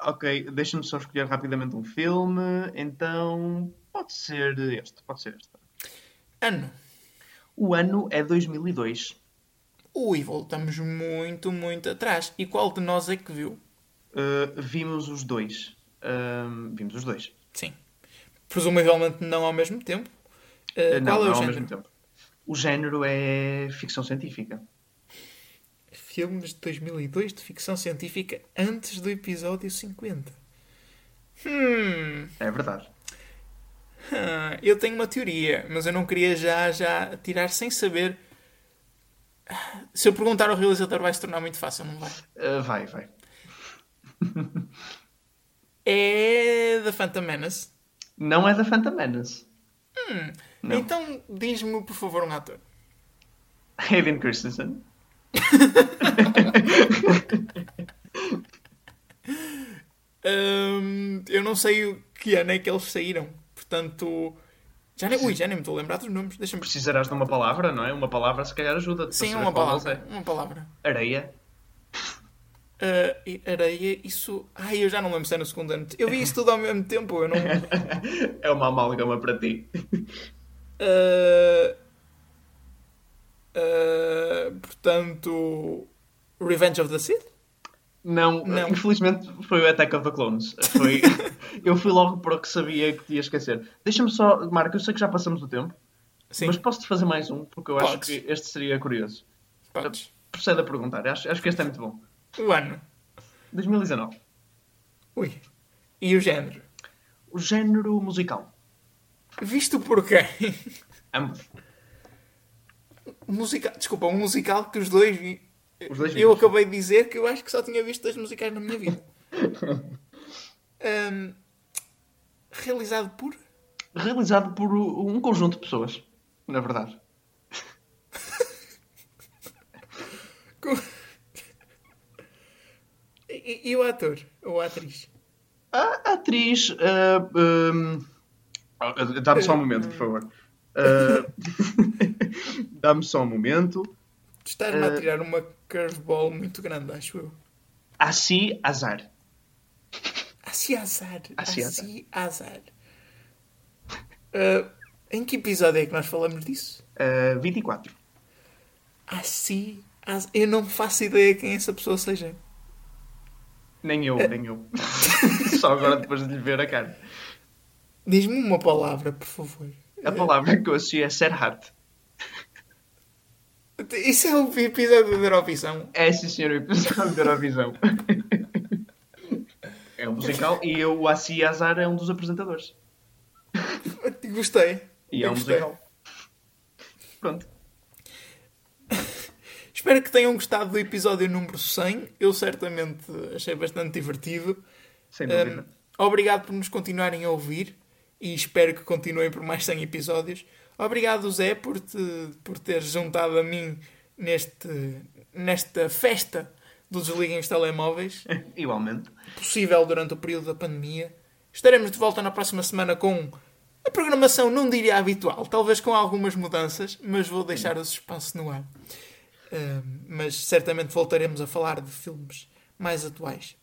ok, deixa-me só escolher rapidamente um filme. Então. Pode ser este. Pode ser este. Ano. O ano é 2002. Ui, voltamos muito, muito atrás. E qual de nós é que viu? Uh, vimos os dois. Ahm, vimos os dois. Sim. Presumivelmente não ao mesmo tempo. Uh, Uh, não, qual é não o ao género? mesmo tempo. O género é ficção científica. Filmes de 2002 de ficção científica antes do episódio 50. Hum, É verdade. Ah, eu tenho uma teoria, mas eu não queria já, já tirar sem saber. Se eu perguntar ao realizador vai se tornar muito fácil, não vai? Uh, vai, vai. É da Phantom Menace. Não é da Phantom Menace. Não. Então diz-me, por favor, um ator. Hayden Christensen. Hum, eu não sei o que ano é que eles saíram. Portanto. Já nem, ui, já nem me estou a lembrar dos nomes. Deixa-me. Precisarás de uma palavra, não é? Uma palavra se calhar ajuda-te. Sim, uma deles palavra. Uma palavra. É. Areia. E areia, isso. Ai, eu já não lembro se é no segundo ano. Eu vi isso tudo ao mesmo tempo. Eu não. é uma amálgama para ti. Ah, ah, portanto. Revenge of the Sith? Não, Não. infelizmente foi o Attack of the Clones. Foi... eu fui logo para o que sabia que ia esquecer. Deixa-me só, Marco, eu sei que já passamos o tempo, Sim, mas posso-te fazer mais um, porque eu acho Podes. que este seria curioso. podes. Procede a perguntar, acho, acho que este é muito bom. O ano. 2019. Ui. E o género? O género musical. Visto por quem? Ambos. musical. Desculpa, um musical que os dois vi. Os dois eu acabei de dizer que eu acho que só tinha visto dois musicais na minha vida. Ahm, realizado por. Realizado por um conjunto de pessoas, na verdade. E, e o ator? Ou a atriz? A atriz. ah, hum, ah, Dá-me só um momento, por favor. Ah, Dá-me só um momento. Estás-me a Eh, tirar uma curveball muito grande, acho eu. Assi Azar. Assim azar. Assim Assim azar. Ah, em que episódio é que nós falamos disso? Ah, 24. Assim azar. Eu não faço ideia quem essa pessoa seja. Nem eu, nem eu. Só agora depois de lhe ver a cara. Diz-me uma palavra, por favor. A palavra que eu associo é Serhat. Isso é o episódio da Eurovisão. É sim, senhor, o episódio da Eurovisão. É um musical e o Assi Azar é um dos apresentadores. Gostei. E é um Gostei. musical. Pronto. Espero que tenham gostado do episódio número 100. Eu certamente achei bastante divertido. Sem dúvida. Um, obrigado por nos continuarem a ouvir e espero que continuem por mais 100 episódios. Obrigado, Zé, por, te, por teres juntado a mim neste, nesta festa do Desliguem os Telemóveis, Igualmente. possível durante o período da pandemia. Estaremos de volta na próxima semana com a programação, não diria habitual, talvez com algumas mudanças, mas vou deixar o suspense no ar. Um, mas certamente voltaremos a falar de filmes mais atuais.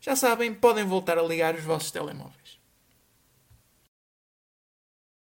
Já sabem, podem voltar a ligar os vossos telemóveis.